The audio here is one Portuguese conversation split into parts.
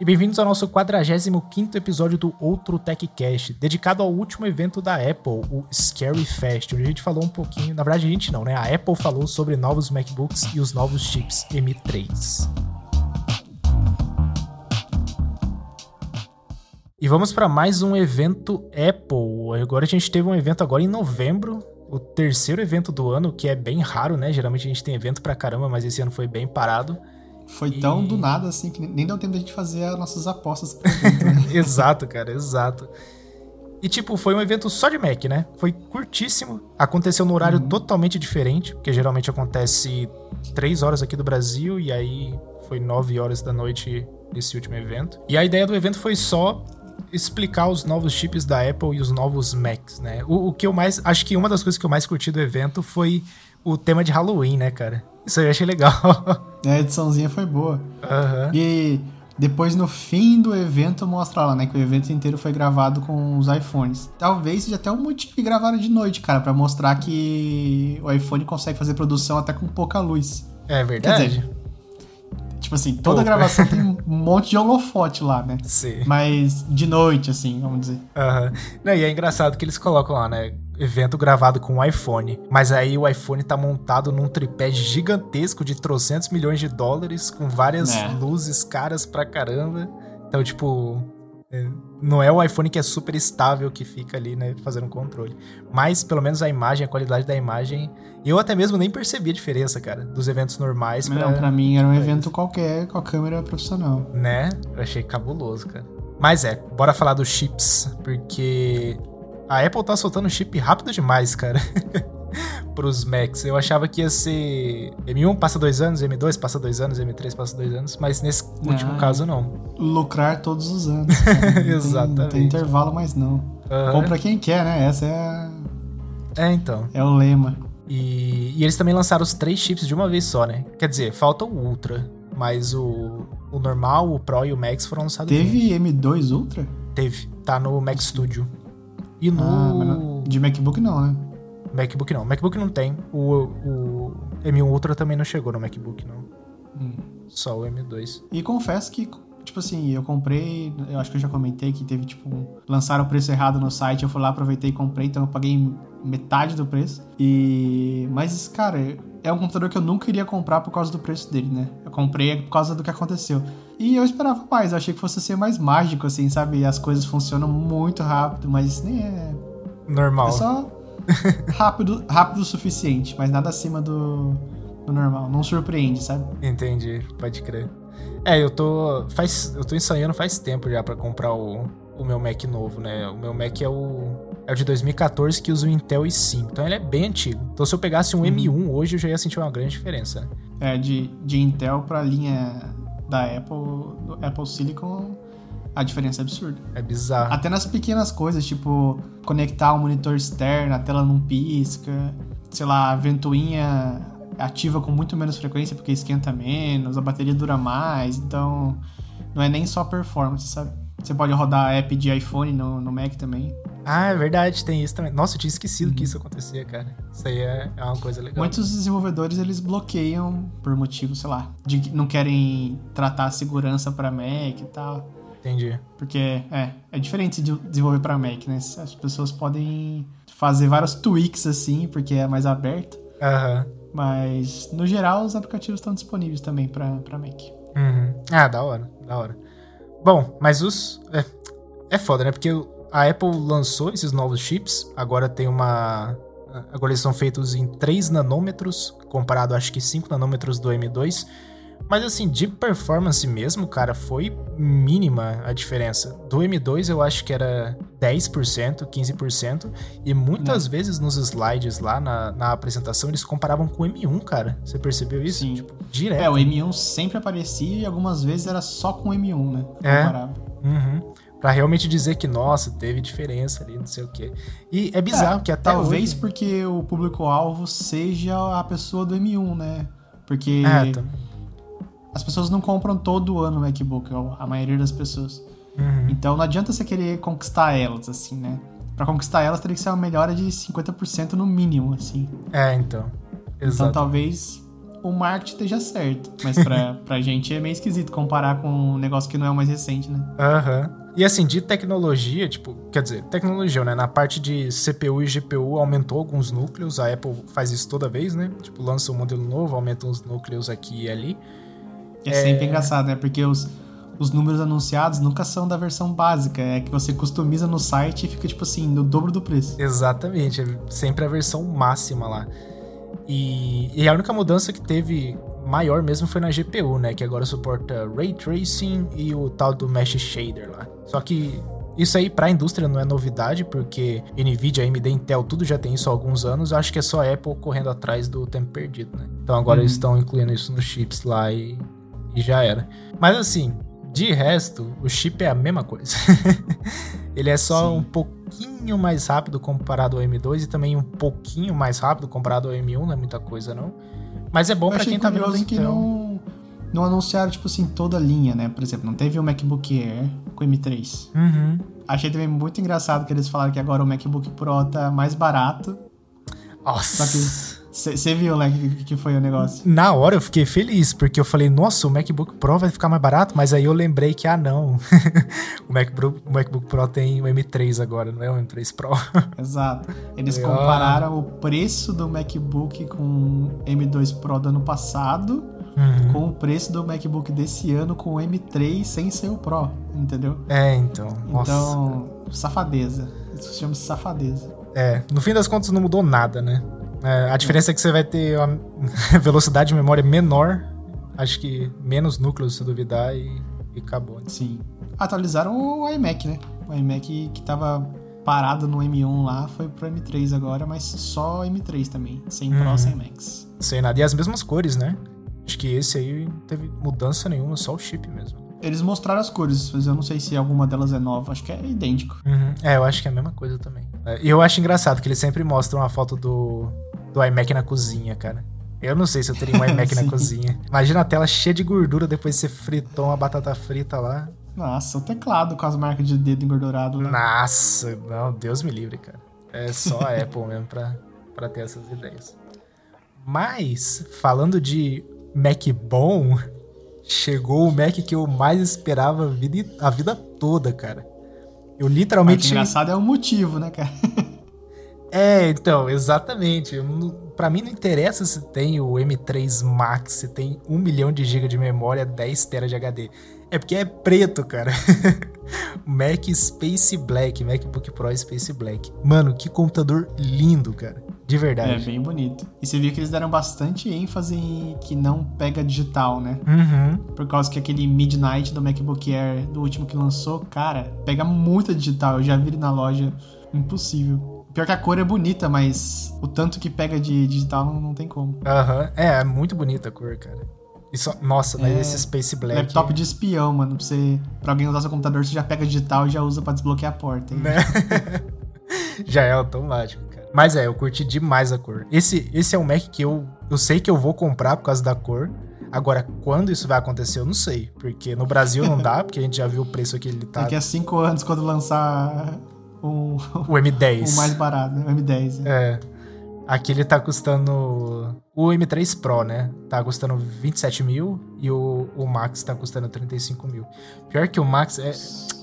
e bem-vindos ao nosso 45 episódio do Outro TechCast, dedicado ao último evento da Apple, o Scary Fest, onde a gente falou um pouquinho, na verdade a gente não, né? A Apple falou sobre novos MacBooks e os novos chips M3. E vamos para mais um evento Apple. Agora a gente teve um evento agora em novembro, o terceiro evento do ano, que é bem raro, né? Geralmente a gente tem evento pra caramba, mas esse ano foi bem parado. Foi e... tão do nada assim que nem deu tempo da gente fazer as nossas apostas. Né? exato, cara, exato. E tipo, foi um evento só de Mac, né? Foi curtíssimo. Aconteceu no horário uhum. totalmente diferente, porque geralmente acontece 3 horas aqui do Brasil e aí foi 9 horas da noite esse último evento. E a ideia do evento foi só explicar os novos chips da Apple e os novos Macs, né? O, o que eu mais. Acho que uma das coisas que eu mais curti do evento foi o tema de Halloween, né, cara? Isso aí eu achei legal. É, a ediçãozinha foi boa. Uhum. E depois, no fim do evento, mostra lá, né? Que o evento inteiro foi gravado com os iPhones. Talvez seja até um motivo que gravaram de noite, cara, para mostrar que o iPhone consegue fazer produção até com pouca luz. É verdade. Dizer, tipo assim, toda gravação tem um monte de holofote lá, né? Sim. Mas de noite, assim, vamos dizer. Aham. Uhum. E é engraçado que eles colocam lá, né? evento gravado com o iPhone. Mas aí o iPhone tá montado num tripé gigantesco de trocentos milhões de dólares, com várias é. luzes caras pra caramba. Então, tipo, não é o iPhone que é super estável que fica ali, né, fazendo um controle. Mas, pelo menos a imagem, a qualidade da imagem, eu até mesmo nem percebi a diferença, cara, dos eventos normais. Pra... Não, pra mim era um evento qualquer, com a câmera profissional. Né? Eu achei cabuloso, cara. Mas é, bora falar dos chips, porque a Apple tá soltando chip rápido demais, cara. pros Macs. Eu achava que ia ser M1 passa dois anos, M2 passa dois anos, M3 passa dois anos, mas nesse último ah, caso não. Lucrar todos os anos. Exatamente. Tem, não tem intervalo mais não. Uhum. Compra quem quer, né? Essa é a... É, então. É o lema. E, e, eles também lançaram os três chips de uma vez só, né? Quer dizer, falta o Ultra, mas o, o normal, o Pro e o Max foram lançados Teve juntos. M2 Ultra? Teve. Tá no Mac Studio. E no. Ah, de MacBook não, né? MacBook não. MacBook não tem. O, o M1 Ultra também não chegou no MacBook, não. Hum. Só o M2. E confesso que, tipo assim, eu comprei. Eu acho que eu já comentei que teve, tipo, lançaram o preço errado no site. Eu fui lá, aproveitei e comprei, então eu paguei metade do preço. E. Mas, cara, é um computador que eu nunca iria comprar por causa do preço dele, né? Eu comprei por causa do que aconteceu. E eu esperava mais, eu achei que fosse ser mais mágico, assim, sabe? As coisas funcionam muito rápido, mas isso nem é. Normal. É só rápido, rápido o suficiente, mas nada acima do, do normal. Não surpreende, sabe? Entendi, pode crer. É, eu tô. Faz, eu tô ensaiando faz tempo já para comprar o, o meu Mac novo, né? O meu Mac é o é o de 2014 que usa o Intel i5. Então ele é bem antigo. Então se eu pegasse um uhum. M1 hoje, eu já ia sentir uma grande diferença. Né? É, de, de Intel pra linha da Apple, do Apple Silicon, a diferença é absurda. É bizarro. Até nas pequenas coisas, tipo conectar um monitor externo, a tela não pisca, sei lá, a ventoinha ativa com muito menos frequência porque esquenta menos, a bateria dura mais, então não é nem só performance, sabe? Você pode rodar app de iPhone no, no Mac também. Ah, é verdade, tem isso também. Nossa, eu tinha esquecido uhum. que isso acontecia, cara. Isso aí é, é uma coisa legal. Muitos desenvolvedores, eles bloqueiam por motivo, sei lá, de que não querem tratar a segurança para Mac e tal. Entendi. Porque, é, é diferente de desenvolver para Mac, né? As pessoas podem fazer vários tweaks assim, porque é mais aberto. Aham. Uhum. Mas, no geral, os aplicativos estão disponíveis também para Mac. Uhum. Ah, da hora, da hora. Bom, mas os. É, é foda, né? Porque a Apple lançou esses novos chips, agora tem uma. Agora eles são feitos em 3 nanômetros, comparado acho que 5 nanômetros do M2. Mas assim, de performance mesmo, cara, foi mínima a diferença. Do M2 eu acho que era 10%, 15%. E muitas Não. vezes nos slides lá na, na, apresentação eles comparavam com o M1, cara. Você percebeu isso? Sim. Tipo, direto. É, o M1 sempre aparecia e algumas vezes era só com o M1, né? É. Comparava. Uhum. Pra realmente dizer que, nossa, teve diferença ali, não sei o quê. E é bizarro é, que até Talvez hoje... porque o público-alvo seja a pessoa do M1, né? Porque é, tá. As pessoas não compram todo ano o MacBook, a maioria das pessoas. Uhum. Então não adianta você querer conquistar elas, assim, né? Pra conquistar elas teria que ser uma melhora de 50% no mínimo, assim. É, então. Exato. Então talvez o marketing esteja certo. Mas pra, pra gente é meio esquisito comparar com um negócio que não é o mais recente, né? Aham. Uhum. E assim, de tecnologia, tipo, quer dizer, tecnologia, né? Na parte de CPU e GPU aumentou alguns núcleos, a Apple faz isso toda vez, né? Tipo, lança um modelo novo, aumenta uns núcleos aqui e ali. É, é sempre engraçado, né? Porque os, os números anunciados nunca são da versão básica, é que você customiza no site e fica, tipo assim, no dobro do preço. Exatamente, é sempre a versão máxima lá. E, e a única mudança que teve maior mesmo foi na GPU, né? Que agora suporta Ray Tracing e o tal do Mesh Shader lá. Só que isso aí para a indústria não é novidade, porque Nvidia, AMD, Intel, tudo já tem isso há alguns anos. Eu acho que é só Apple correndo atrás do tempo perdido, né? Então agora uhum. eles estão incluindo isso nos chips lá e, e já era. Mas assim, de resto, o chip é a mesma coisa. Ele é só Sim. um pouquinho mais rápido comparado ao M2 e também um pouquinho mais rápido comparado ao M1, não é muita coisa não. Mas é bom para quem tá vendo que então. não não anunciaram, tipo assim, toda a linha, né? Por exemplo, não teve o MacBook Air com M3. Uhum. Achei também muito engraçado que eles falaram que agora o MacBook Pro tá mais barato. Nossa. Só que você viu, né, que, que foi o negócio? Na hora eu fiquei feliz, porque eu falei, nossa, o MacBook Pro vai ficar mais barato, mas aí eu lembrei que, ah, não. o, MacBook, o MacBook Pro tem o M3 agora, não é o M3 Pro. Exato. Eles compararam o preço do MacBook com o M2 Pro do ano passado uhum. com o preço do MacBook desse ano com o M3 sem ser o Pro, entendeu? É, então. Então, safadeza. Isso se chama safadeza. É, no fim das contas não mudou nada, né? É, a diferença é que você vai ter uma velocidade de memória menor, acho que menos núcleos se duvidar e, e acabou. Né? Sim. Atualizaram o iMac, né? O iMac que tava parado no M1 lá foi pro M3 agora, mas só M3 também, sem Pro, uhum. sem Max. Sem nada. E as mesmas cores, né? Acho que esse aí não teve mudança nenhuma, só o chip mesmo. Eles mostraram as cores, mas eu não sei se alguma delas é nova. Acho que é idêntico. Uhum. É, eu acho que é a mesma coisa também. É, e eu acho engraçado que eles sempre mostram a foto do, do iMac na cozinha, cara. Eu não sei se eu teria um iMac na cozinha. Imagina a tela cheia de gordura depois de você fritou uma batata frita lá. Nossa, o teclado com as marcas de dedo engordurado lá. Nossa, não, Deus me livre, cara. É só a Apple mesmo pra, pra ter essas ideias. Mas, falando de Mac bom, chegou o Mac que eu mais esperava a vida, a vida toda, cara. Eu literalmente. O engraçado é o motivo, né, cara? É, então, exatamente. Para mim não interessa se tem o M3 Max, se tem 1 milhão de GB de memória, 10 TB de HD. É porque é preto, cara. Mac Space Black, MacBook Pro Space Black. Mano, que computador lindo, cara. De verdade. É bem bonito. E você viu que eles deram bastante ênfase em que não pega digital, né? Uhum. Por causa que aquele Midnight do MacBook Air, do último que lançou, cara, pega muita digital. Eu já vi ele na loja. Impossível. Pior que a cor é bonita, mas o tanto que pega de digital não, não tem como. Aham, uhum. é, é muito bonita a cor, cara. Isso, nossa, é, esse Space Black. Laptop de espião, mano. Pra, você, pra alguém usar seu computador, você já pega digital e já usa pra desbloquear a porta. Né? já é automático, cara. Mas é, eu curti demais a cor. Esse, esse é um Mac que eu, eu sei que eu vou comprar por causa da cor. Agora, quando isso vai acontecer, eu não sei. Porque no Brasil não dá, porque a gente já viu o preço que ele tá. Daqui a cinco anos, quando lançar o, o M10. O mais barato, né? o M10. É. é. Aqui ele tá custando. O M3 Pro, né? Tá custando 27 mil e o, o Max tá custando 35 mil. Pior que o Max é,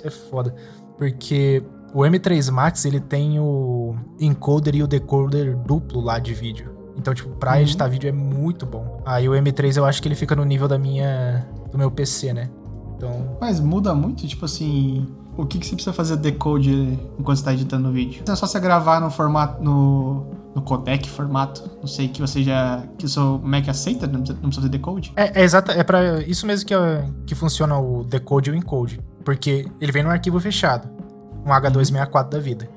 é foda. Porque o M3 Max ele tem o encoder e o decoder duplo lá de vídeo. Então, tipo, pra uhum. editar vídeo é muito bom. Aí o M3 eu acho que ele fica no nível da minha. do meu PC, né? Então. Mas muda muito, tipo assim o que, que você precisa fazer decode enquanto está editando o vídeo. É só você gravar no formato, no, no codec formato, não sei, que você já, que o seu Mac aceita, não precisa, não precisa fazer decode? É, é exato, é para isso mesmo que, que funciona o decode e o encode, porque ele vem num arquivo fechado, um H264 da vida.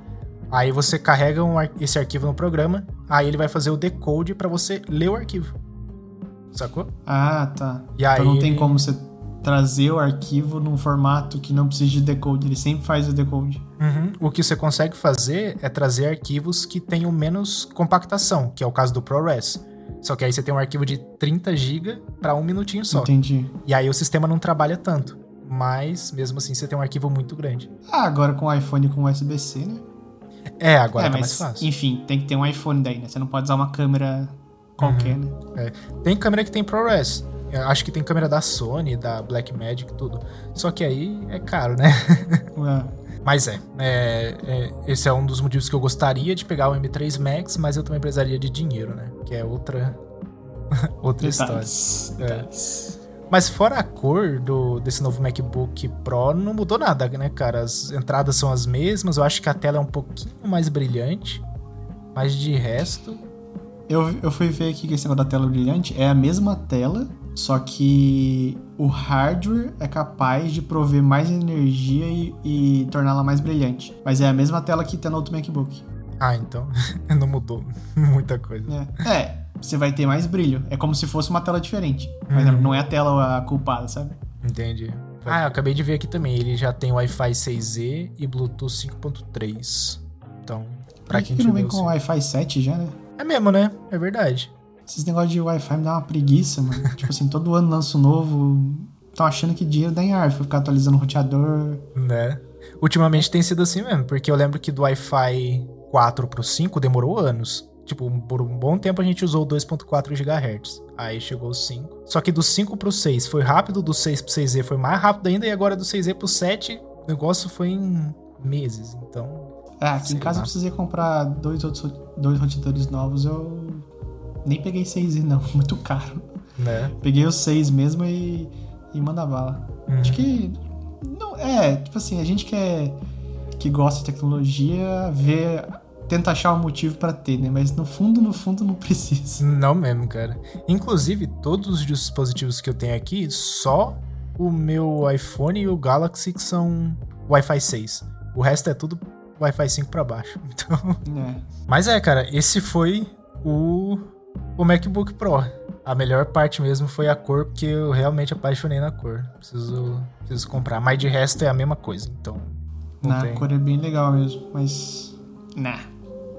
Aí você carrega um, esse arquivo no programa, aí ele vai fazer o decode para você ler o arquivo. Sacou? Ah, tá. E então aí não tem como você trazer o arquivo num formato que não precisa de decode, ele sempre faz o decode. Uhum. O que você consegue fazer é trazer arquivos que tenham menos compactação, que é o caso do ProRes. Só que aí você tem um arquivo de 30 GB para um minutinho só. Entendi. E aí o sistema não trabalha tanto. Mas, mesmo assim, você tem um arquivo muito grande. Ah, agora com o iPhone com USB-C, né? É, agora é, tá mas, mais fácil. Enfim, tem que ter um iPhone daí, né? Você não pode usar uma câmera qualquer, né? É. Tem câmera que tem ProRes. Eu Acho que tem câmera da Sony, da Blackmagic, tudo. Só que aí é caro, né? É. Mas é, é, é, Esse é um dos motivos que eu gostaria de pegar o M3 Max, mas eu também precisaria de dinheiro, né? Que é outra. outra Detalhes, história. É. Mas fora a cor do, desse novo MacBook Pro, não mudou nada, né, cara? As entradas são as mesmas, eu acho que a tela é um pouquinho mais brilhante. Mas de resto. Eu, eu fui ver aqui que esse negócio da tela brilhante é a mesma tela, só que o hardware é capaz de prover mais energia e, e torná-la mais brilhante. Mas é a mesma tela que tem no outro MacBook. Ah, então. não mudou muita coisa. É. É, você vai ter mais brilho. É como se fosse uma tela diferente. Mas Uhum. não é a tela a culpada, sabe? Entendi. Ah, eu acabei de ver aqui também. Ele já tem Wi-Fi 6E e Bluetooth 5.3. Então, pra Por que quem que não vem com Wi-Fi 7 já, né? É mesmo, né? É verdade. Esses negócios de Wi-Fi me dá uma preguiça, mano. tipo assim, todo ano lança um novo. Estão achando que dinheiro dá em árvore ficar atualizando o roteador. Né? Ultimamente tem sido assim mesmo, porque eu lembro que do Wi-Fi 4 pro 5 demorou anos. Tipo, por um bom tempo a gente usou 2.4 GHz. Aí chegou o 5. Só que do 5 pro 6 foi rápido, do 6 pro 6E foi mais rápido ainda, e agora do 6E pro 7 o negócio foi em meses. Então, Ah, aqui em casa lá. eu precisei comprar dois outros dois roteadores novos. Eu nem peguei 6i, não. Muito caro. né? Peguei os 6 mesmo e, e manda bala. Uhum. Acho que. Não, é, tipo assim, a gente que, é, que gosta de tecnologia vê. Tenta achar um motivo pra ter, né? Mas no fundo, no fundo, não precisa. Não mesmo, cara. Inclusive, todos os dispositivos que eu tenho aqui, só o meu iPhone e o Galaxy que são Wi-Fi 6. O resto é tudo Wi-Fi 5 pra baixo. Então, É. Mas é, cara, esse foi o, o MacBook Pro. A melhor parte mesmo foi a cor, porque eu realmente apaixonei na cor. Preciso, preciso comprar. Mas de resto é a mesma coisa, então. Na tem. cor é bem legal mesmo, mas. Nah.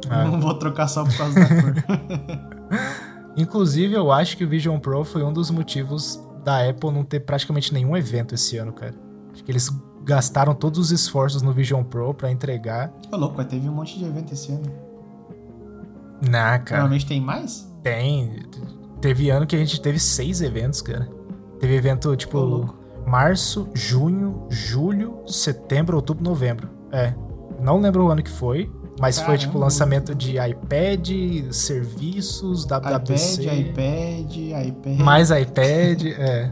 Ah. Não vou trocar só por causa da cor. Inclusive, eu acho que o Vision Pro foi um dos motivos da Apple não ter praticamente nenhum evento esse ano, cara. Acho que eles gastaram todos os esforços no Vision Pro pra entregar. Ô, louco, mas teve um monte de evento esse ano. Nah, cara. Normalmente tem mais? Tem. Teve ano que a gente teve seis eventos, cara. Teve evento, tipo, louco. março, junho, julho, setembro, outubro, novembro. É. Não lembro o ano que foi, mas foi, tipo, Caramba. lançamento de iPad, serviços, WWDC. iPad, iPad, iPad. Mais iPad, é.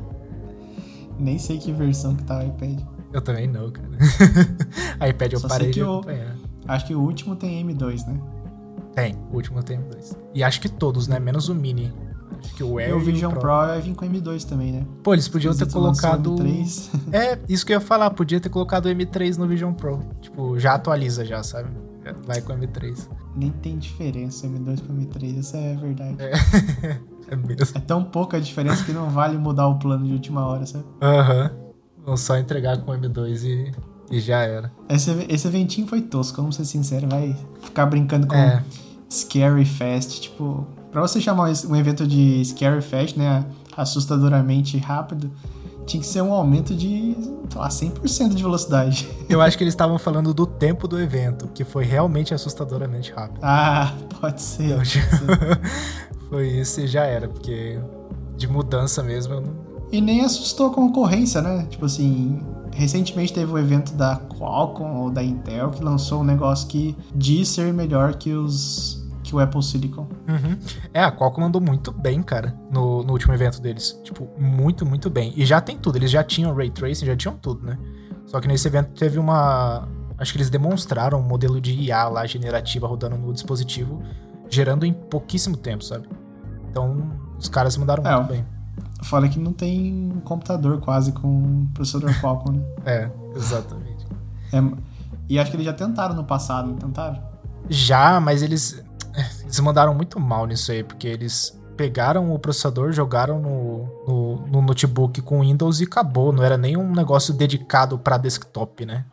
Nem sei que versão que tá o iPad. Eu também não, cara. iPad eu Só parei sei de o-. Acho que o último tem M2, né? Tem, o último tem dois. E acho que todos, né? Menos o Mini. Acho que o Air E o Vision Pro. Pro vai vir com M2 também, né? Pô, eles podiam ter Eles lançou colocado. M3. É, isso que eu ia falar, podia ter colocado o M3 no Vision Pro. Tipo, já atualiza já, sabe? Vai com o M3. Nem tem diferença M2 pro M3, essa é a verdade. É. É mesmo. tão pouca a diferença que não vale mudar o plano de última hora, sabe? Aham. Vão só entregar com o M2 e, e já era. Esse, esse eventinho foi tosco, vamos ser sinceros. Vai ficar brincando com É. Scary Fest. Tipo, pra você chamar um evento de Scary Fest, né? Assustadoramente rápido, tinha que ser um aumento de, sei lá, 100% de velocidade. Eu acho que eles estavam falando do tempo do evento, que foi realmente assustadoramente rápido. Ah, pode ser. Então, pode ser. foi isso e já era, porque de mudança mesmo eu não. E nem assustou a concorrência, né? Tipo assim, recentemente teve o evento da Qualcomm ou da Intel que lançou um negócio que diz ser melhor que os que o Apple Silicon. Uhum. É, a Qualcomm mandou muito bem, cara, no, no último evento deles. Tipo, muito, muito bem. E já tem tudo, eles já tinham Ray Tracing, já tinham tudo, né? Só que nesse evento teve uma. Acho que eles demonstraram um modelo de IA lá generativa rodando no dispositivo, gerando em pouquíssimo tempo, sabe? Então, os caras mandaram É, muito bem. Fora que não tem um computador quase com processador Qualcomm, né? É, exatamente. É, e acho que eles já tentaram no passado, não tentaram? Já, mas eles. Eles mandaram muito mal nisso aí, porque eles pegaram o processador, jogaram no, no, no notebook com Windows e acabou. Não era nem um negócio dedicado pra desktop, né?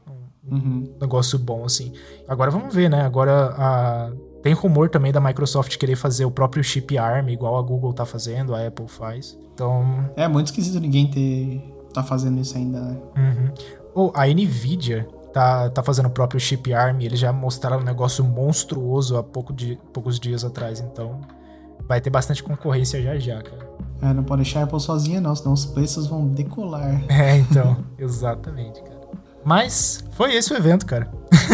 Um Uhum. negócio bom, assim. Agora vamos ver, né? Agora a- tem rumor também da Microsoft querer fazer o próprio chip ARM, igual a Google tá fazendo, a Apple faz. Então, É muito esquisito ninguém ter tá fazendo isso ainda, né? Uhum. Oh, a Nvidia tá, tá fazendo o próprio chip ARM. Eles já mostraram um negócio monstruoso há pouco de, poucos dias atrás. Então, vai ter bastante concorrência já já, cara. É, não pode deixar a Apple sozinha não, senão os preços vão decolar. É, então, exatamente, cara. Mas foi esse o evento, cara.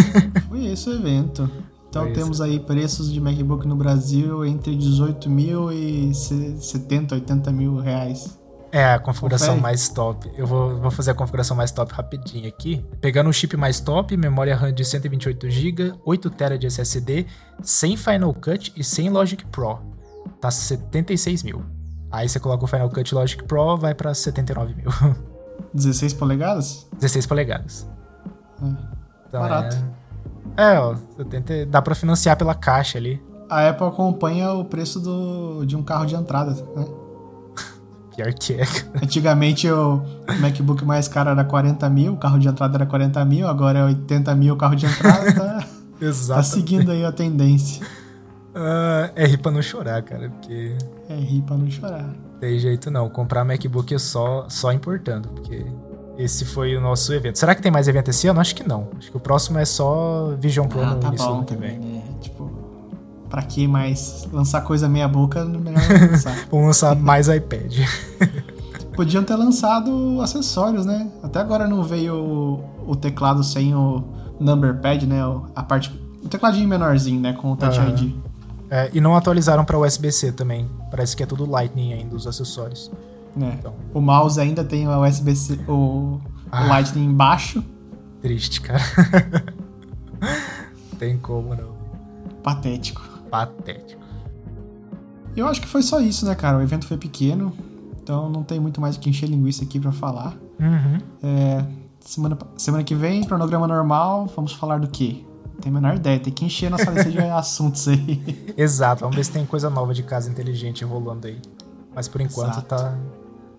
foi esse o evento. Então foi temos isso. aí preços de MacBook no Brasil entre 18 mil e 70, 80 mil reais. É, a configuração mais top. Eu vou, vou fazer a configuração mais top rapidinho aqui. Pegando o chip mais top, memória RAM de 128GB, 8TB de SSD, sem Final Cut e sem Logic Pro. Tá 76 mil. Aí você coloca o Final Cut Logic Pro, vai pra 79 mil. 16 polegadas? 16 polegadas. É. Então, Barato. É, é ó, 70, dá pra financiar pela caixa ali. A Apple acompanha o preço do, de um carro de entrada, né? Pior que é. Antigamente o MacBook mais caro era 40 mil, o carro de entrada era 40 mil, agora é 80 mil o carro de entrada. Tá, Exato. tá seguindo aí a tendência. Uh, é rir pra não chorar, cara, porque. É rir pra não chorar. Tem jeito não. Comprar MacBook é só, só importando, porque esse foi o nosso evento. Será que tem mais evento esse ano? Acho que não. Acho que o próximo é só Vision Pro ah, no tá bom ano que vem. Né? Tipo, pra que mais lançar coisa meia boca, melhor lançar. Vamos lançar mais iPad. Podiam ter lançado acessórios, né? Até agora não veio o, o teclado sem o number pad, né? A parte. O tecladinho menorzinho, né? Com o Touch. ID. É, e não atualizaram para USB-C também. Parece que é tudo Lightning ainda, os acessórios. É. Então. O mouse ainda tem o USB-C, o, ah. o Lightning embaixo. Triste, cara. tem como não. Patético. Patético. Eu acho que foi só isso, né, cara? O evento foi pequeno, então não tem muito mais o que encher linguiça aqui para falar. Uhum. É, semana, semana que vem, cronograma normal, vamos falar do quê? tem a menor ideia, tem que encher nossa lista de assuntos aí. Exato, vamos ver se tem coisa nova de casa inteligente rolando aí. Mas por enquanto tá,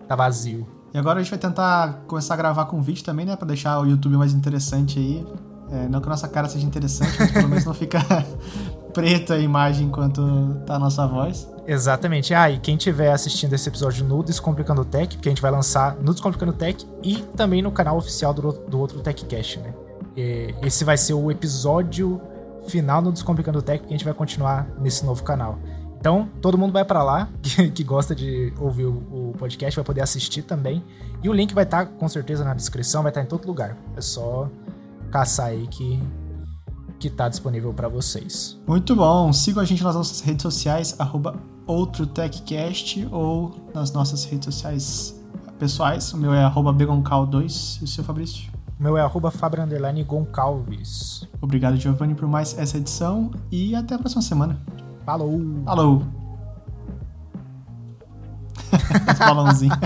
tá vazio. E agora a gente vai tentar começar a gravar com vídeo também, né? Pra deixar o YouTube mais interessante aí. É, não que a nossa cara seja interessante, mas pelo menos não fica preta a imagem enquanto tá a nossa voz. Exatamente. Ah, e quem estiver assistindo esse episódio no Descomplicando Tech, porque a gente vai lançar no Descomplicando Tech e também no canal oficial do, do outro TechCast, né? É, esse vai ser o episódio final no Descomplicando Tech, que a gente vai continuar nesse novo canal. Então, todo mundo vai para lá, que, que, gosta de ouvir o, o, podcast, vai poder assistir também. E o link vai estar, tá, com certeza, na descrição, vai estar tá em todo lugar. É só caçar aí que, que tá disponível para vocês. Muito bom. Sigam a gente nas nossas redes sociais, arroba OutroTechCast, ou nas nossas redes sociais pessoais. O meu é arroba Begoncal2 e o seu, Fabrício? O meu é arroba Goncalves. Obrigado, Giovanni, por mais essa edição e até a próxima semana. Falou! Falou! Balãozinho.